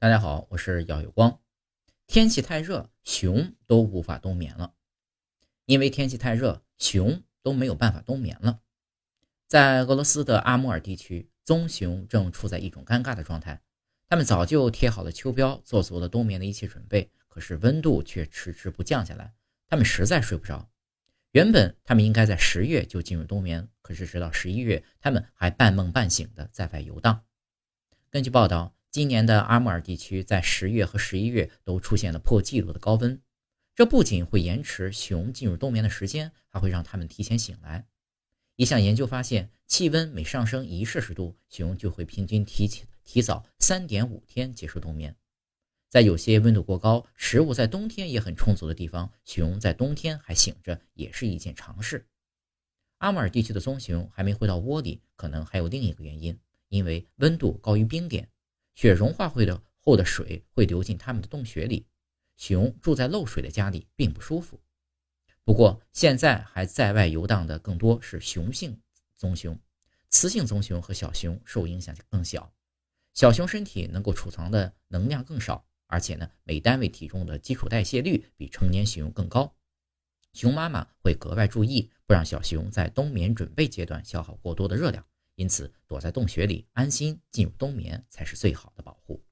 大家好，我是姚有光。天气太热，熊都无法冬眠了。因为天气太热，熊都没有办法冬眠了。在俄罗斯的阿穆尔地区，棕熊正处在一种尴尬的状态。它们早就贴好了秋膘，做足了冬眠的一切准备，可是温度却迟迟不降下来，它们实在睡不着。原本它们应该在十月就进入冬眠，可是直到十一月，它们还半梦半醒的在外游荡。根据报道。今年的阿穆尔地区在十月和十一月都出现了破纪录的高温，这不仅会延迟熊进入冬眠的时间，还会让它们提前醒来。一项研究发现，气温每上升一摄氏度，熊就会平均提前提早三点五天结束冬眠。在有些温度过高、食物在冬天也很充足的地方，熊在冬天还醒着也是一件常事。阿穆尔地区的棕熊还没回到窝里，可能还有另一个原因，因为温度高于冰点。雪融化会的后的水会流进它们的洞穴里，熊住在漏水的家里并不舒服。不过现在还在外游荡的更多是雄性棕熊，雌性棕熊和小熊受影响更小。小熊身体能够储藏的能量更少，而且呢每单位体重的基础代谢率比成年熊更高。熊妈妈会格外注意，不让小熊在冬眠准备阶段消耗过多的热量。因此，躲在洞穴里安心进入冬眠才是最好的保护。